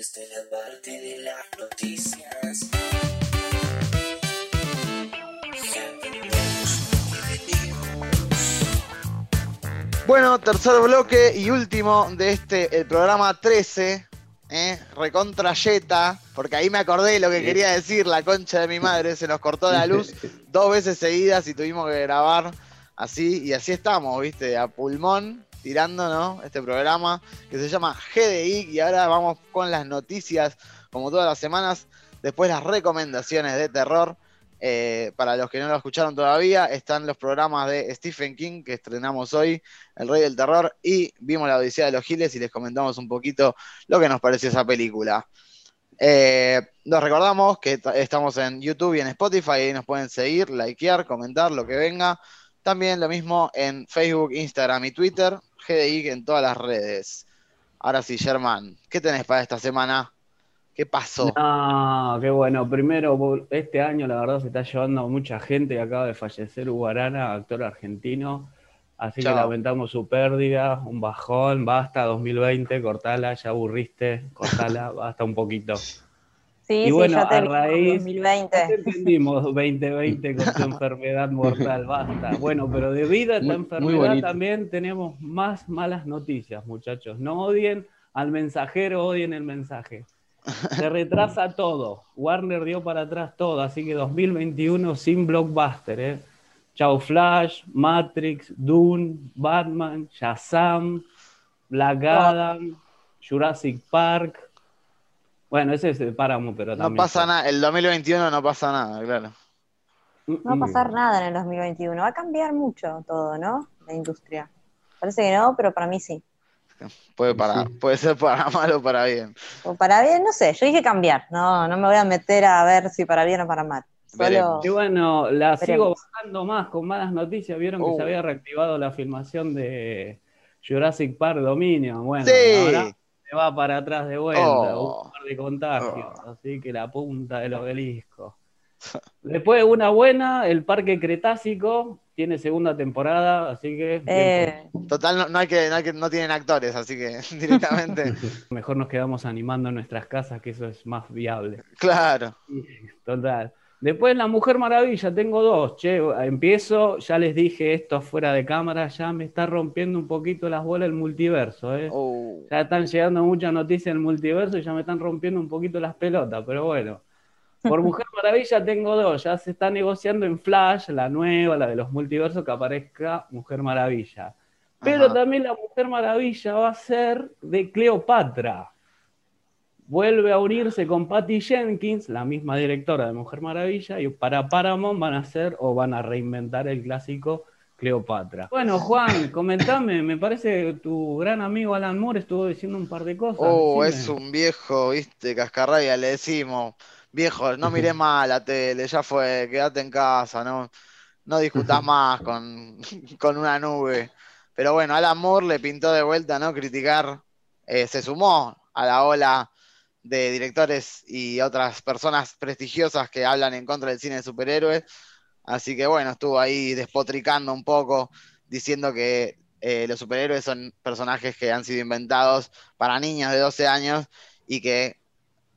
Esta es la parte de las noticias. Bueno, tercer bloque y último de este, el programa 13, ¿eh? recontra Yeta, porque ahí me acordé de lo que quería decir, la concha de mi madre, se nos cortó la luz dos veces seguidas y tuvimos que grabar así, y así estamos, viste, a pulmón, tirando, ¿no? Este programa que se llama GDI, y ahora vamos con las noticias, como todas las semanas, después las recomendaciones de terror. Eh, para los que no lo escucharon todavía, están los programas de Stephen King que estrenamos hoy, El Rey del Terror, y vimos la Odisea de los Giles y les comentamos un poquito lo que nos pareció esa película. Eh, nos recordamos que estamos en YouTube y en Spotify, ahí nos pueden seguir, likear, comentar, lo que venga. También lo mismo en Facebook, Instagram y Twitter, GDI en todas las redes. Ahora sí, Germán, ¿qué tenés para esta semana? ¿Qué pasó? No, qué bueno. Primero, este año la verdad se está llevando mucha gente. Acaba de fallecer Hugo Arana, actor argentino. Así Chao. que lamentamos su pérdida, un bajón. Basta 2020, cortala, ya aburriste, cortala, basta un poquito. Sí, Y sí, bueno, ya te a raíz- 2020. Ya entendimos 2020 con su enfermedad mortal, basta. Bueno, pero debido a esta Muy- enfermedad también tenemos más malas noticias, muchachos. No odien al mensajero, odien el mensaje. Se retrasa todo. Warner dio para atrás todo, así que 2021 sin blockbuster, ¿eh? Chao Flash, Matrix, Dune, Batman, Shazam, Black Adam, Jurassic Park. Bueno, ese es el páramo, pero No también. pasa nada, el 2021 no pasa nada, claro. Mm, No va a pasar nada en el 2021. Va a cambiar mucho todo, ¿no? La industria. Parece que no, pero para mí sí. Puede, para, Sí. puede ser para mal o para bien. O para bien, no sé. Yo dije cambiar. No, no me voy a meter a ver si para bien o para mal. Solo. Y bueno, la sigo bajando más con malas noticias. Vieron que Uh. se había reactivado la filmación de Jurassic Park Dominion. Bueno, Sí. ahora se va para atrás de vuelta. Oh. Un par de contagios. Así que la punta del obelisco. Después, una buena, el Parque Cretácico tiene segunda temporada, así que Eh, Total, no, no hay que, no hay que, no tienen actores, así que directamente. mejor nos quedamos animando en nuestras casas, que eso es más viable. claro. Total. Después La Mujer Maravilla, tengo dos. Che, empiezo, ya les dije esto fuera de cámara, ya me está rompiendo un poquito las bolas el multiverso, ¿eh? Uh, Ya están llegando muchas noticias del multiverso y ya me están rompiendo un poquito las pelotas, pero bueno. Por Mujer Maravilla tengo dos, ya se está negociando en Flash, la nueva, la de los multiversos, que aparezca Mujer Maravilla. Pero Ajá. también la Mujer Maravilla va a ser de Cleopatra. Vuelve a unirse con Patty Jenkins, la misma directora de Mujer Maravilla, y para Paramount van a hacer o van a reinventar el clásico Cleopatra. Bueno, Juan, comentame, me parece que tu gran amigo Alan Moore estuvo diciendo un par de cosas. oh, decime. es un viejo, viste, cascarrabia, le decimos. Viejo, no mires más la tele, ya fue, quédate en casa, no, no discutas más con, con una nube. Pero bueno, Alan Moore le pintó de vuelta, ¿no? Criticar, eh, se sumó a la ola de directores y otras personas prestigiosas que hablan en contra del cine de superhéroes. Así que bueno, estuvo ahí despotricando un poco, diciendo que eh, los superhéroes son personajes que han sido inventados para niños de 12 años y que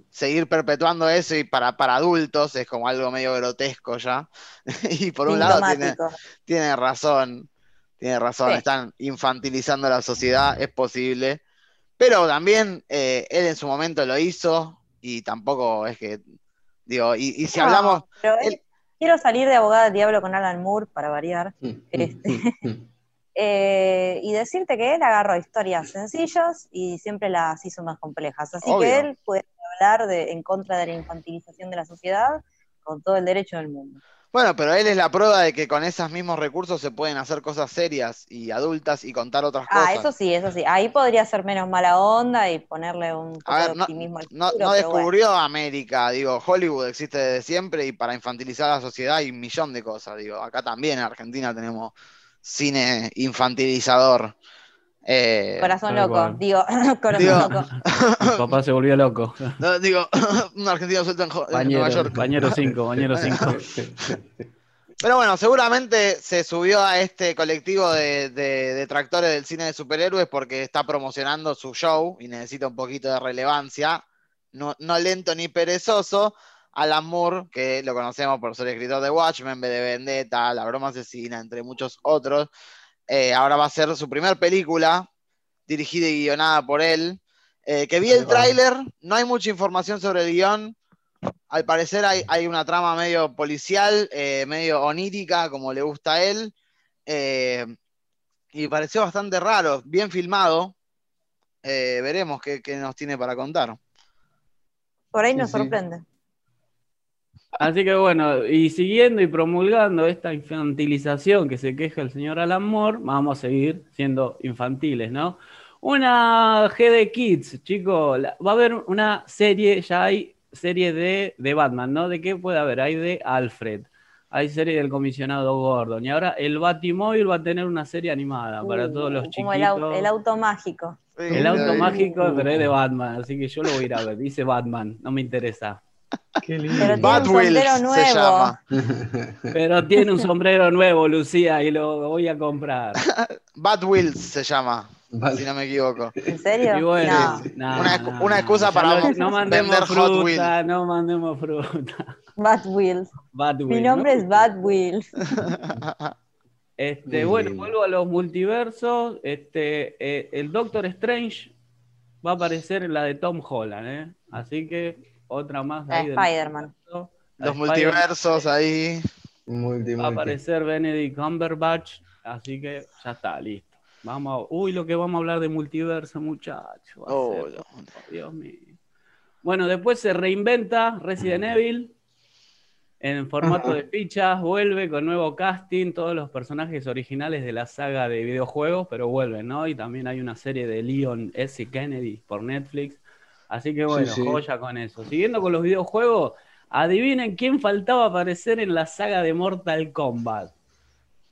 seguir perpetuando eso y para, para adultos es como algo medio grotesco ya. y por un lado tiene, tiene razón, tiene razón, Sí. están infantilizando a la sociedad, es posible, pero también eh, él en su momento lo hizo y tampoco es que, digo, y, y si No, hablamos, pero él- quiero salir de abogada del diablo con Alan Moore para variar. Este. Eh, y decirte que él agarró historias sencillas y siempre las hizo más complejas. Así Obvio. que él puede hablar de, en contra de la infantilización de la sociedad con todo el derecho del mundo. Bueno, pero él es la prueba de que con esos mismos recursos se pueden hacer cosas serias y adultas y contar otras Ah, cosas. eso sí, eso sí. Ahí podría ser menos mala onda y ponerle un poco A de ver, no, optimismo al futuro, no bueno. descubrió América, digo, Hollywood existe desde siempre y para infantilizar a la sociedad hay un millón de cosas, digo, acá también en Argentina tenemos cine infantilizador. Eh, Corazón loco, cual. digo, corazón Digo- loco. Mi papá se volvió loco. no, digo, un argentino suelto en, en Nueva Bañero, York. bañero 5, bañero 5. Pero bueno, seguramente se subió a este colectivo de, de detractores del cine de superhéroes porque está promocionando su show y necesita un poquito de relevancia. no, no lento ni perezoso, Alan Moore, que lo conocemos por ser escritor de Watchmen, B de Vendetta, La Broma Asesina, entre muchos otros, eh, ahora va a ser su primer película, dirigida y guionada por él. Eh, que vi el tráiler, no hay mucha información sobre el guion. Al parecer hay, hay una trama medio policial, eh, medio onírica, como le gusta a él. Eh, y pareció bastante raro, bien filmado. Eh, veremos qué, qué nos tiene para contar. Por ahí nos sí. sorprende. Así que bueno, y siguiendo y promulgando esta infantilización que se queja el señor Alan Moore, vamos a seguir siendo infantiles, ¿no? Una GD Kids, chicos, la- va a haber una serie, ya hay serie de, de Batman, ¿no? ¿De qué puede haber? Hay de Alfred, hay serie del comisionado Gordon, y ahora el Batimóvil va a tener una serie animada para todos los Uh, chiquitos. Como el, au- el auto mágico. El auto mágico, uh. pero es de Batman, así que yo lo voy a ir a ver. Dice Batman, no me interesa. Qué Pero lindo. sombrero se llama. Pero tiene un sombrero nuevo, Lucía, y lo voy a comprar. Batwheels se llama, Vale. si no me equivoco. ¿En serio? Y bueno, No. no, Una no, excusa para no mandemos vender Hot fruta, no mandemos fruta. Bad Wheels. Bad Mi Wheel, nombre ¿no? es Bad Wheels. Este, bueno, vuelvo a los multiversos. Este, eh, el Doctor Strange va a aparecer en la de Tom Holland, ¿eh? Así que otra más de Spider-Man. Los multiversos ahí. Multi, Va a aparecer Benedict Cumberbatch, así que ya está, listo. Vamos a- Uy, lo que vamos a hablar de multiverso, muchachos. Oh, ser-. Dios mío. Bueno, después se reinventa Resident Evil en formato de fichas, vuelve con nuevo casting, todos los personajes originales de la saga de videojuegos, pero vuelven, ¿no? Y también hay una serie de Leon S. Kennedy por Netflix. Así que bueno, Sí, sí. joya con eso. Siguiendo con los videojuegos, adivinen quién faltaba aparecer en la saga de Mortal Kombat.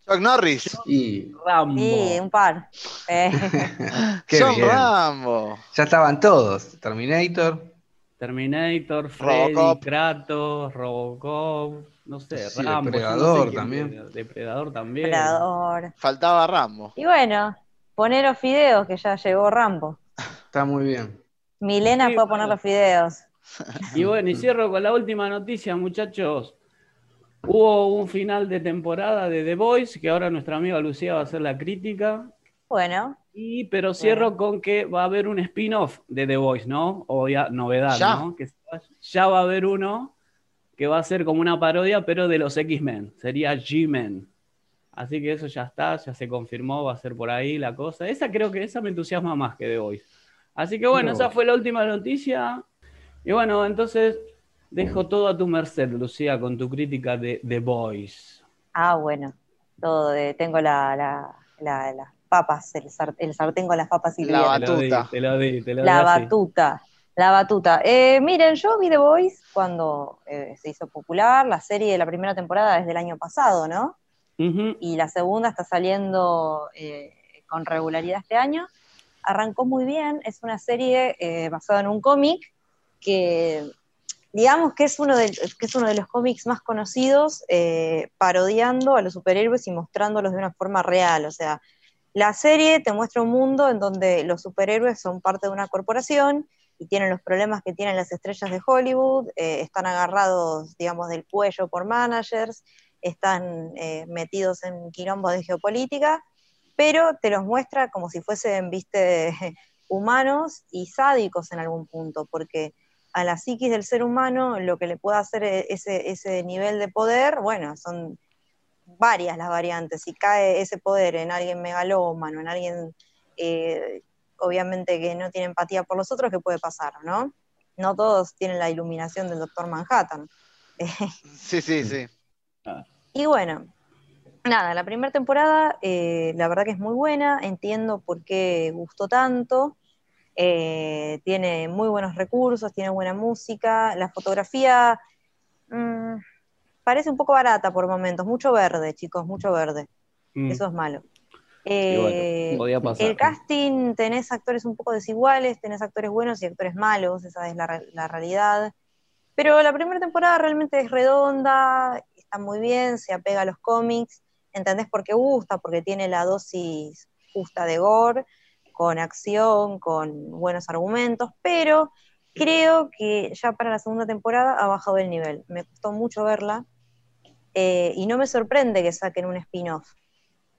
Chuck Norris. Y Rambo. Sí, un par. Eh, John bien. Rambo. ya estaban todos. Terminator. Terminator, Freddy, Robocop. Kratos, Robocop, no sé, Sí, Rambo. yo no sé Depredador también. Depredador también. Predador. Faltaba Rambo. Y bueno, poner los fideos, que ya llegó Rambo. Está muy bien. Milena Sí, fue a poner los fideos. Y bueno, y cierro con la última noticia, muchachos. Hubo un final de temporada de The Voice, que ahora nuestra amiga Lucía va a hacer la crítica. Bueno, Y, pero cierro con que va a haber un spin-off de The Voice, ¿no? O ya, novedad, Ya. ¿no? Que ya va a haber uno que va a ser como una parodia, pero de los X-Men. Sería G-Men. Así que eso ya está, ya se confirmó, va a ser por ahí la cosa. Esa creo que esa me entusiasma más que The Voice. Así que bueno, esa fue la última noticia. Y bueno, entonces dejo todo a tu merced, Lucía, con tu crítica de The Voice. ah, bueno. Todo de, tengo la, la, la- las papas, el, sar- el sartén con las papas y La Te lo di, batuta. te lo di, te lo di La batuta, la batuta. Eh, miren, yo vi The Voice cuando eh, se hizo popular, la serie de la primera temporada es del año pasado, ¿no? Ujú. Y la segunda está saliendo eh, con regularidad este año. Arrancó muy bien, es una serie eh, basada en un cómic que digamos que es uno de, los cómics más conocidos, eh, parodiando a los superhéroes y mostrándolos de una forma real. O sea, la serie te muestra un mundo en donde los superhéroes son parte de una corporación y tienen los problemas que tienen las estrellas de Hollywood, eh, están agarrados, digamos, del cuello por managers, están metidos en quilombos de geopolítica, pero te los muestra como si fuesen, viste, humanos y sádicos en algún punto, porque a la psiquis del ser humano lo que le puede hacer e- ese, ese nivel de poder, bueno, son varias las variantes. Si cae ese poder en alguien megalómano, en alguien eh, obviamente que no tiene empatía por los otros, ¿qué puede pasar, no? No todos tienen la iluminación del Doctor Manhattan. Sí, sí, sí. Y bueno, nada, la primera temporada eh, la verdad que es muy buena, entiendo por qué gustó tanto, eh, tiene muy buenos recursos, tiene buena música, la fotografía mm, parece un poco barata por momentos, mucho verde, chicos, mucho verde, Mm. eso es malo. Bueno, Eh, podía pasar. el casting, tenés actores un poco desiguales, tenés actores buenos y actores malos, esa es la, la realidad. Pero la primera temporada realmente es redonda, está muy bien, se apega a los cómics, entendés por qué gusta, porque tiene la dosis justa de gore, con acción, con buenos argumentos, pero creo que ya para la segunda temporada ha bajado el nivel. Me costó mucho verla eh, y no me sorprende que saquen un spin-off.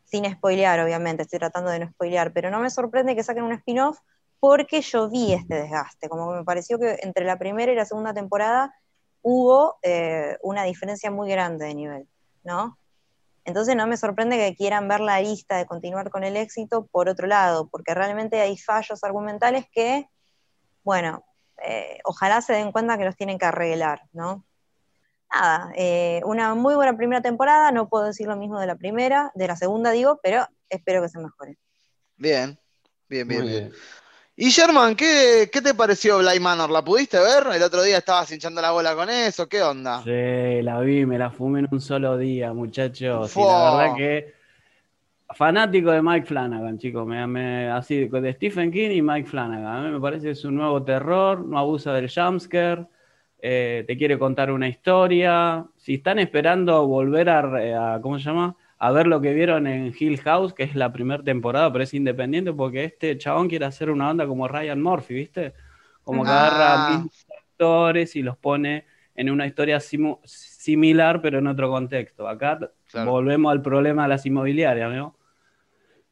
Sin spoilear, obviamente, estoy tratando de no spoilear, pero no me sorprende que saquen un spin-off porque yo vi este desgaste. Como que me pareció que entre la primera y la segunda temporada hubo eh, una diferencia muy grande de nivel, ¿no? Entonces no me sorprende que quieran ver la lista de continuar con el éxito por otro lado, porque realmente hay fallos argumentales que, bueno, eh, ojalá se den cuenta que los tienen que arreglar, ¿no? Nada, eh, una muy buena primera temporada, no puedo decir lo mismo de la primera, de la segunda digo, pero espero que se mejore. Bien, bien, bien. bien. Y Sherman, ¿qué, qué te pareció Bly Manor? ¿La pudiste ver? El otro día estabas hinchando la bola con eso, ¿qué onda? Sí, la vi, me la fumé en un solo día, muchachos. Y Fua. la verdad que fanático de Mike Flanagan, chicos. Me, me- así, de Stephen King y Mike Flanagan. A mí me parece que es un nuevo terror, no abusa del jumpscare, eh, te quiere contar una historia. Si están esperando volver a, a- ¿cómo se llama? A ver lo que vieron en Hill House, que es la primera temporada, pero es independiente porque este chabón quiere hacer una onda como Ryan Murphy, ¿viste? Como que Ah. agarra actores y los pone en una historia simu- similar, pero en otro contexto. Acá Claro. volvemos al problema de las inmobiliarias, ¿no?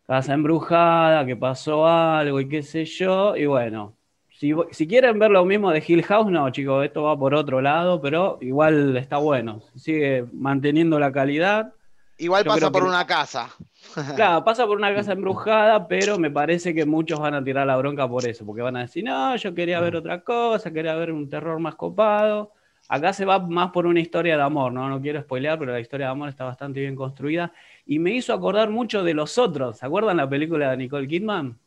Casa embrujada, que pasó algo y qué sé yo, y bueno, si, si quieren ver lo mismo de Hill House, no, chicos, esto va por otro lado, pero igual está bueno, sigue manteniendo la calidad. Igual Yo pasa por que- una casa. Claro, pasa por una casa embrujada, pero me parece que muchos van a tirar la bronca por eso, porque van a decir, no, yo quería ver otra cosa, quería ver un terror más copado. Acá se va más por una historia de amor, ¿no? No quiero spoilear, pero la historia de amor está bastante bien construida. Y me hizo acordar mucho de los otros. ¿Se acuerdan la película de Nicole Kidman?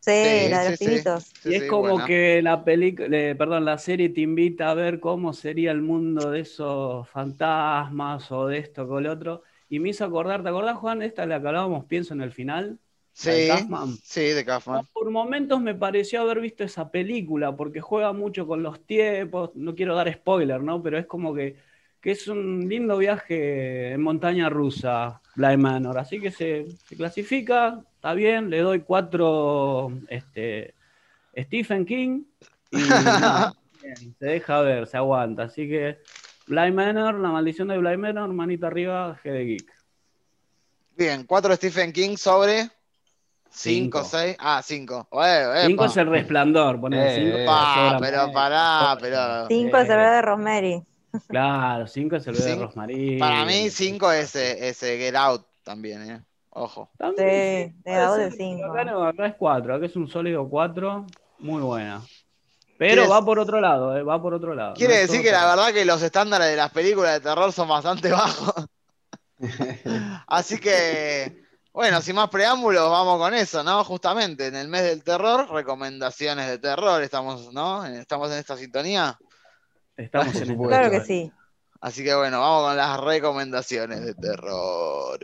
Sí, Sí, la de los sí. pibitos. Sí, y es sí, como que la película, perdón, la serie te invita a ver cómo sería el mundo de esos fantasmas o de esto con lo otro. Y me hizo acordar, ¿te acordás, Juan? Esta la que hablábamos, pienso en el final. la de Sí, Kaufman. sí, de Kaufman. Por momentos me pareció haber visto esa película, porque juega mucho con los tiempos, no quiero dar spoiler, ¿no? Pero es como que, que es un lindo viaje en montaña rusa, Bly Manor. Así que se, se clasifica, está bien, le doy cuatro este, Stephen King y bien, se deja ver, se aguanta. Así que Bly Manor, la maldición de Bly Manor, manito arriba, G de Geek. Bien, cuatro Stephen King sobre Cinco. cinco, seis. Ah, cinco. Bueno, Cinco epa. es el resplandor, Eh, cinco. eh. Pa, sobra pero pará, pero. Cinco es el bebé de Rosemary. Claro, 5 es el bebé de Rosmarie. Para mí, cinco es eh, ese Get Out también, ¿eh? Ojo. También, Sí, de puede Out de cinco. pero Acá, no, acá es 4, acá es un sólido 4, muy buena. Pero ¿Quieres- va por otro lado, eh, va por otro lado. Quiere No decir que la verdad que los estándares de las películas de terror son bastante bajos. Así que, bueno, sin más preámbulos, vamos con eso, ¿no? Justamente en el mes del terror, recomendaciones de terror, estamos, ¿no? Estamos en esta sintonía. Estamos en supuesto. Claro que sí. Así que bueno, vamos con las recomendaciones de terror.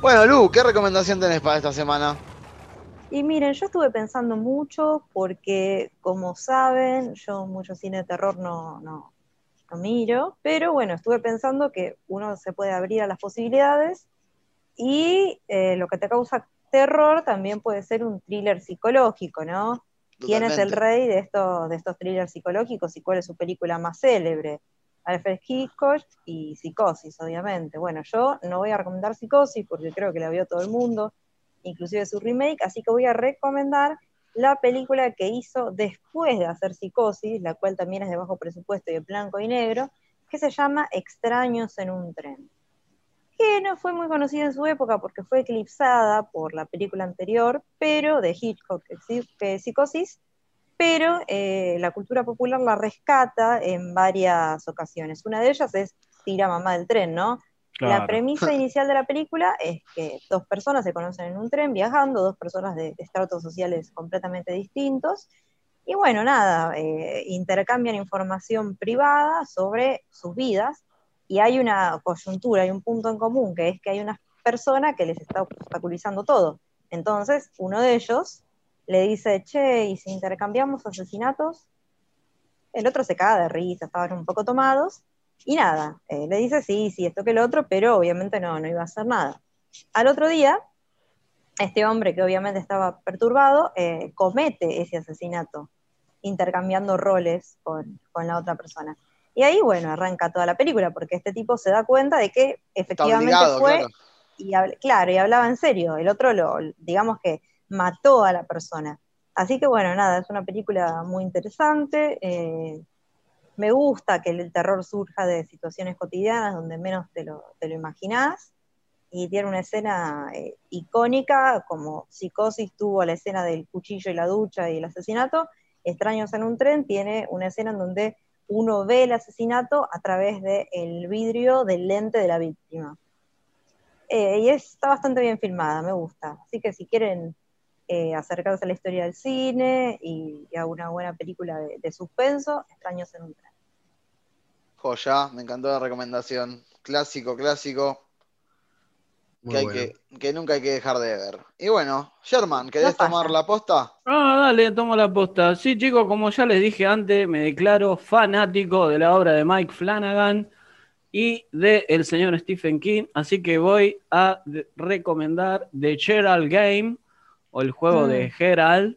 Bueno, Lu, ¿qué recomendación tenés para esta semana? Y miren, yo estuve pensando mucho porque, como saben, yo mucho cine de terror no, no, no miro, pero bueno, estuve pensando que uno se puede abrir a las posibilidades y eh, lo que te causa terror también puede ser un thriller psicológico, ¿no? ¿Quién es el rey de, estos de estos thrillers psicológicos y cuál es su película más célebre? Alfred Hitchcock y Psicosis, obviamente. Bueno, yo no voy a recomendar Psicosis porque creo que la vio todo el mundo, inclusive su remake, así que voy a recomendar la película que hizo después de hacer Psicosis, la cual también es de bajo presupuesto y de blanco y negro, que se llama Extraños en un tren. Que no fue muy conocida en su época porque fue eclipsada por la película anterior, pero de Hitchcock, que Psicosis, pero eh, la cultura popular la rescata en varias ocasiones. Una de ellas es Tira mamá del tren, ¿no? La Claro. premisa inicial de la película es que dos personas se conocen en un tren viajando, dos personas de estratos sociales completamente distintos, y bueno, nada, eh, intercambian información privada sobre sus vidas, y hay una coyuntura, hay un punto en común, que es que hay una persona que les está obstaculizando todo. Entonces, uno de ellos le dice, che, ¿y si intercambiamos asesinatos? El otro se caga de risa, estaban un poco tomados, y nada, eh, le dice sí, sí, esto que el otro, pero obviamente no, no iba a hacer nada. Al otro día, este hombre que obviamente estaba perturbado, eh, comete ese asesinato, intercambiando roles con, con la otra persona. Y ahí, bueno, arranca toda la película, porque este tipo se da cuenta de que efectivamente obligado, fue, claro. y claro, y hablaba en serio. El otro lo, digamos que mató a la persona. Así que bueno, nada, es una película muy interesante. eh, me gusta que el terror surja de situaciones cotidianas donde menos te lo, te imaginás. Y tiene una escena eh, icónica, como Psicosis tuvo la escena del cuchillo y la ducha y el asesinato. Extraños en un tren tiene una escena en donde uno ve el asesinato a través del vidrio del lente de la víctima. Eh, y está bastante bien filmada, me gusta. Así que si quieren eh, acercarse a la historia del cine y, y a una buena película de, de suspenso, Extraños en un tren. Joya, me encantó la recomendación. Clásico, clásico, que, hay bueno. que, que nunca hay que dejar de ver. Y bueno, Sherman, ¿querés No tomar la posta? Ah, dale, tomo la posta. Sí, chicos, como ya les dije antes, me declaro fanático de la obra de Mike Flanagan y de el señor Stephen King, así que voy a recomendar The Gerald Game o el juego Mm. de Gerald,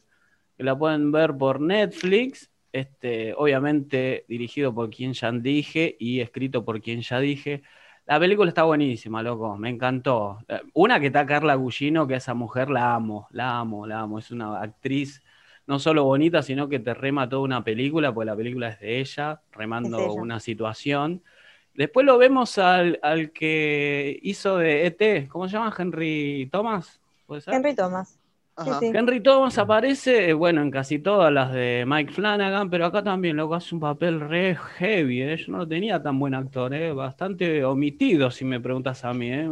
que la pueden ver por Netflix, este, obviamente dirigido por quien ya dije y escrito por quien ya dije. La película está buenísima, loco, me encantó. Eh, Una que está Carla Gugino, que esa mujer la amo, la amo, la amo. Es una actriz no solo bonita, sino que te rema toda una película, porque la película es de ella, remando ella. una situación. Después lo vemos al, al que hizo de ET, ¿cómo se llama? Henry Thomas, ¿puede ser? Henry Thomas. Ajá. Henry Thomas aparece, eh, bueno, en casi todas las de Mike Flanagan, pero acá también, loco, hace un papel re heavy, ¿eh? Yo no lo tenía tan buen actor, ¿eh? Bastante omitido, si me preguntas a mí, ¿eh?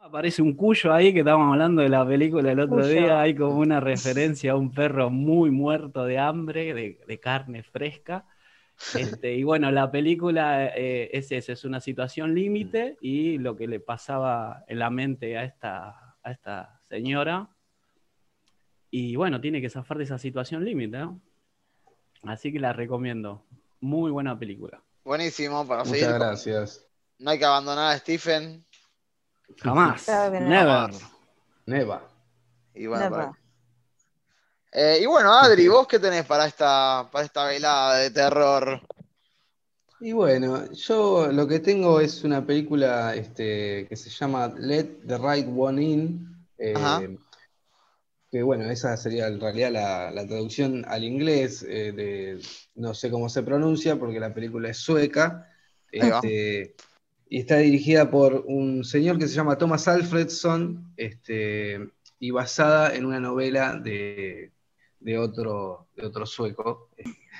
Aparece un cuyo ahí que estábamos hablando de la película el otro Cuyo. día, hay como una referencia a un perro muy muerto de hambre, de, de carne fresca. Este, y bueno, la película eh, es eso, es una situación límite y lo que le pasaba en la mente a esta, a esta señora. Y bueno, tiene que zafar de esa situación límite, ¿no? Así que la recomiendo. Muy buena película. Buenísimo, para seguir. Muchas con- gracias. No hay que abandonar a Stephen. Jamás. Claro que no. Never. Neva. Y bueno, Never. Eh, y bueno, Adri, ¿vos qué tenés para esta, para esta velada de terror? Y bueno, yo lo que tengo es una película este, que se llama Let the Right One In. eh, Ajá. Que bueno, esa sería en realidad la, la traducción al inglés eh, de no sé cómo se pronuncia porque la película es sueca. Este, y está dirigida por un señor que se llama Thomas Alfredson este, y basada en una novela de, de otro, de otro sueco.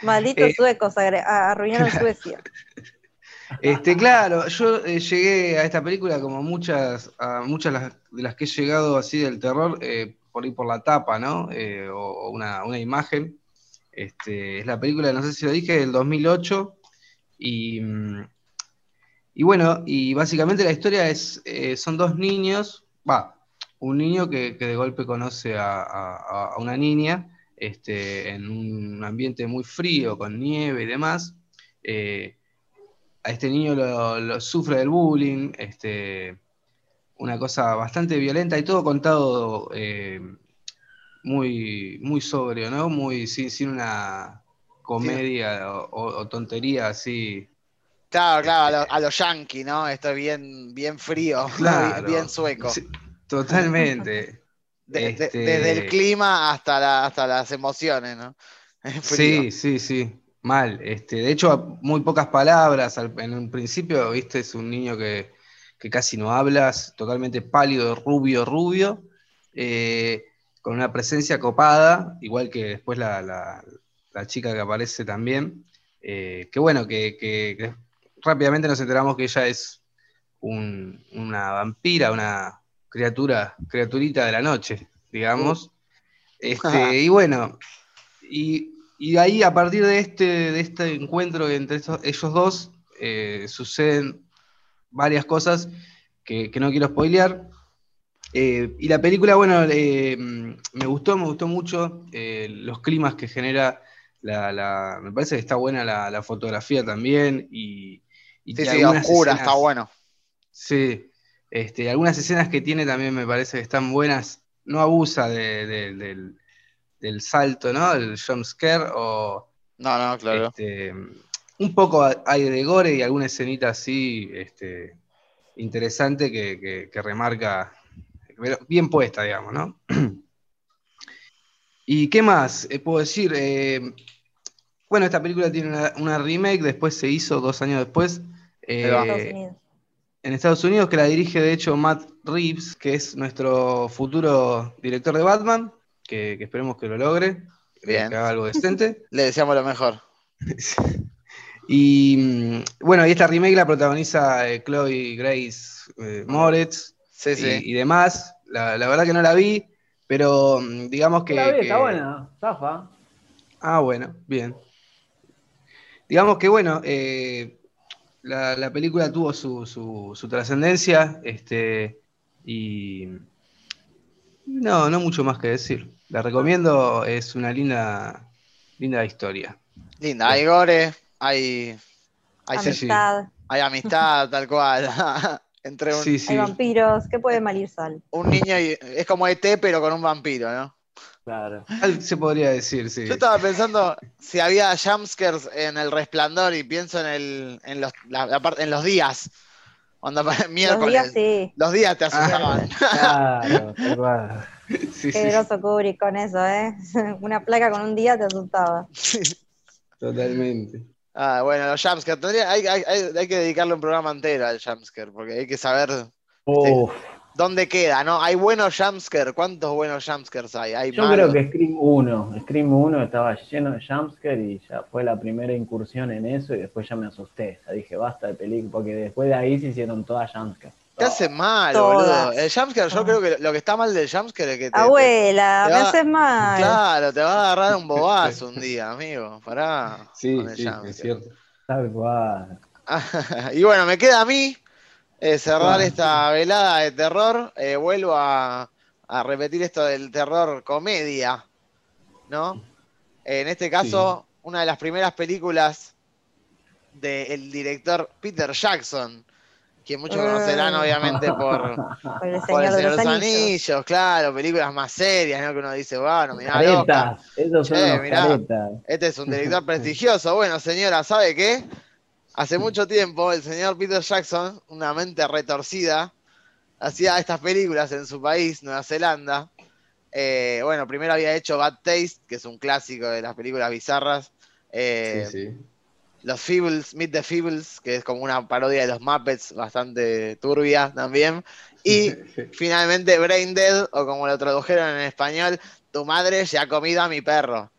Malditos Eh, suecos, arruinaron Suecia. Este, claro, yo eh, llegué a esta película como muchas, a muchas las- de las que he llegado así del terror, eh, por por la tapa, ¿no? Eh, o, una, una imagen. Este, es la película, no sé si lo dije, del 2008. Y, mm, y bueno, y básicamente la historia es, eh, son dos niños, va, un niño que, de golpe conoce a una niña este, en un ambiente muy frío, con nieve y demás. Eh, a este niño lo, lo sufre del bullying, este, una cosa bastante violenta y todo contado eh, muy, muy sobrio, ¿no? Muy, sin, sin una comedia o, o- o tontería así. Claro, claro, a los a lo yankee, ¿no? Esto es bien, bien frío, Claro. bien, sueco. Sí, totalmente. De- de- Este- desde el clima hasta, la- hasta las emociones, ¿no? Sí, sí, sí, mal. Este, de hecho, muy pocas palabras. al- en un principio, viste, es un niño que, que casi no hablas, totalmente pálido, rubio, rubio, eh, con una presencia copada, igual que después la, la- la chica que aparece también. eh, que bueno, que, que- que rápidamente nos enteramos que ella es un- una vampira, una criatura, criaturita de la noche, digamos. Este, y bueno, y, y ahí, a partir de este, de este encuentro entre estos- ellos dos, eh, suceden varias cosas que, que no quiero spoilear. Eh, y la película, bueno, eh, me gustó, me gustó mucho eh, los climas que genera la, la- me parece que está buena la, la fotografía también y, y Sí, sí, oscura, escenas- está bueno. Sí, este, algunas escenas que tiene también me parece que están buenas. No abusa de- de- del, del salto, ¿no? El jump scare o No, no, claro. este, un poco hay de gore y alguna escenita así este, interesante que, que- que remarca, pero bien puesta, digamos, ¿no? ¿Y qué más eh, puedo decir? Eh, bueno, esta película tiene una, una remake, después se hizo dos años después. Eh, Estados Unidos. en Estados Unidos, que la dirige de hecho Matt Reeves, que es nuestro futuro director de Batman, que, que esperemos que lo logre, Bien. que haga algo decente. Le deseamos lo mejor. Y mm, bueno, y esta remake la protagoniza eh, Chloe Grace eh, Moretz Sí, y, sí. y demás. La, la verdad que no la vi, pero mm, digamos que. La vi, está buena, zafa. Ah, bueno, bien. Digamos que bueno, eh, la, la película tuvo su, su- su trascendencia, este, y no, no mucho más que decir. La recomiendo, es una linda, linda historia. Linda, hay gore, hay, sí. Amistad, hay amistad, tal cual. Entre un, Sí, sí. hay vampiros, ¿qué puede mal ir sal? un niño y. Es como ET, pero con un vampiro, ¿no? Claro. Se podría decir, sí. Yo estaba pensando si había jumpscares en el resplandor y pienso en el en los, la- la parte- en los días. Cuando para- Los miércoles. días sí. Los días te asustaban. Claro, tal cual. Sí, sí, Qué groso Kubrick con eso, ¿eh? Una placa con un día te asustaba. totalmente. Ah, bueno, los jumpscares. Tendría, hay, hay- hay- que dedicarle un programa entero al jumpscare, porque hay que saber dónde queda, ¿no? Hay buenos jumpscares. ¿Cuántos buenos jumpscares hay? Hay yo malos. creo que Scream 1, Scream 1 estaba lleno de jumpscare y ya fue la primera incursión en eso y después ya me asusté. Ya dije, basta de película, porque después de ahí se hicieron todas jumpscare. Te hace mal, Todas. boludo. El jumpscare, yo creo que lo que está mal del jumpscare es que te, te- Abuela, te me va- haces mal. Claro, te va a agarrar un bobazo un día, amigo. Pará. Sí, con el sí, es cierto. Tal cual. y bueno, me queda a mí eh, cerrar Ah. esta velada de terror. Eh, vuelvo a, a repetir esto del terror comedia, ¿no? En este caso, una de las primeras películas del director Peter Jackson, que muchos conocerán Ah. obviamente por, Por el por El Señor de los Anillos. Anillos, claro, películas más serias, ¿no? Que uno dice, bueno, mirá, loca. Caretas, esos son Che, los mirá. caretas. Este es un director prestigioso. Bueno, señora, ¿sabe qué? Hace mucho tiempo el señor Peter Jackson, una mente retorcida, hacía estas películas en su país, Nueva Zelanda. Eh, bueno, primero había hecho Bad Taste, que es un clásico de las películas bizarras. Eh, Sí, sí. Los Feebles, Meet the Feebles, que es como una parodia de los Muppets, bastante turbia también. Y finalmente Brain Dead, o como lo tradujeron en español, Tu madre ya ha comido a mi perro.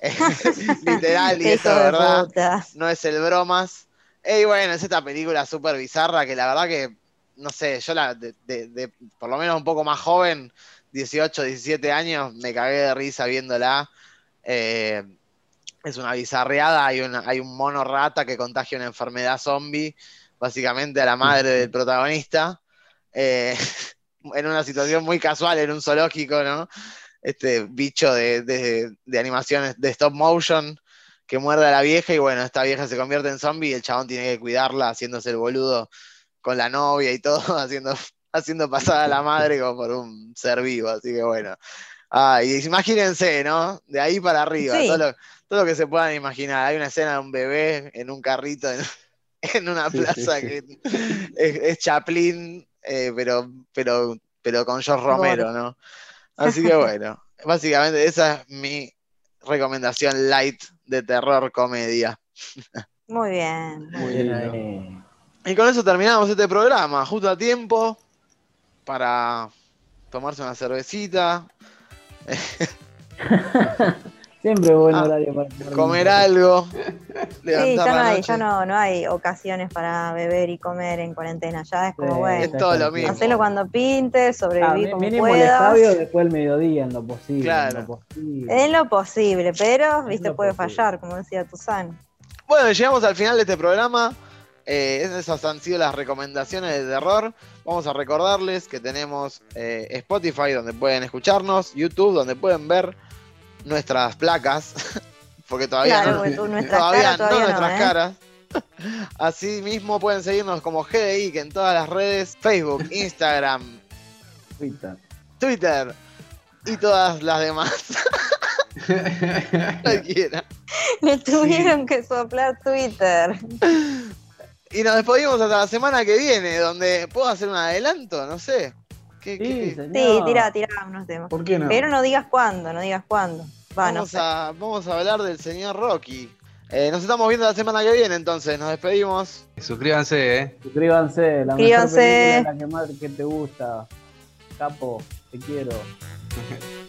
Literal, y esto de verdad puta. no es el bromas. Y bueno, es esta película súper bizarra que la verdad que, no sé, yo la, de, de- de- por lo menos un poco más joven, 18, 17 años, me cagué de risa viéndola. Eh, es una bizarreada, hay, una, hay un mono rata que contagia una enfermedad zombie, básicamente a la madre del protagonista, eh, en una situación muy casual, en un zoológico, ¿no? Este bicho de, de- de animaciones de stop motion que muerde a la vieja y bueno, esta vieja se convierte en zombie y el chabón tiene que cuidarla haciéndose el boludo con la novia y todo, haciendo, haciendo pasar a la madre como por un ser vivo, así que bueno. Ah, y imagínense, ¿no? De ahí para arriba, Sí. todo, lo, todo lo que se puedan imaginar. Hay una escena de un bebé en un carrito en, en una Sí, plaza sí, que es, es Chaplin, eh, pero, pero, pero con George Romero, ¿no? Así que bueno, básicamente esa es mi recomendación light de terror comedia. Muy bien. Muy Bien. Y con eso terminamos este programa, justo a tiempo para tomarse una cervecita, Siempre buen Ah, horario para comer. comer algo, Sí, ya no hay, ya no, no hay ocasiones para beber y comer en cuarentena. Ya es como, Sí, bueno, Es todo lo mismo. hacelo cuando pintes, Ah, sobreviví mi- como mínimo el puedas. estadio después el mediodía en lo posible. Claro. En lo posible. En lo posible, pero, viste, puede posible. fallar, como decía Tuzán. Bueno, llegamos al final de este programa. Eh, esas han sido las recomendaciones de terror. Vamos a recordarles que tenemos eh, Spotify donde pueden escucharnos, YouTube donde pueden ver nuestras placas porque todavía Claro, no, porque nuestras todavía, todavía no, nuestras ¿eh? caras. Así mismo pueden seguirnos como GDI, que en todas las redes, Facebook, Instagram, Twitter. Twitter y todas las demás. Cualquiera. Le tuvieron que soplar Twitter. Y nos despedimos hasta la semana que viene, donde puedo hacer un adelanto, no sé. ¿Qué, Sí, qué- señor. Sí, tira, tira unos temas. ¿Por qué no? Pero no digas cuándo, no digas cuándo. Va, no vamos, sé. a, vamos a hablar del señor Rocky. Eh, nos estamos viendo la semana que viene, entonces. Nos despedimos. Suscríbanse, ¿eh? Suscríbanse, la Suscríbanse. mejor película, la que más que te gusta. Capo, te quiero.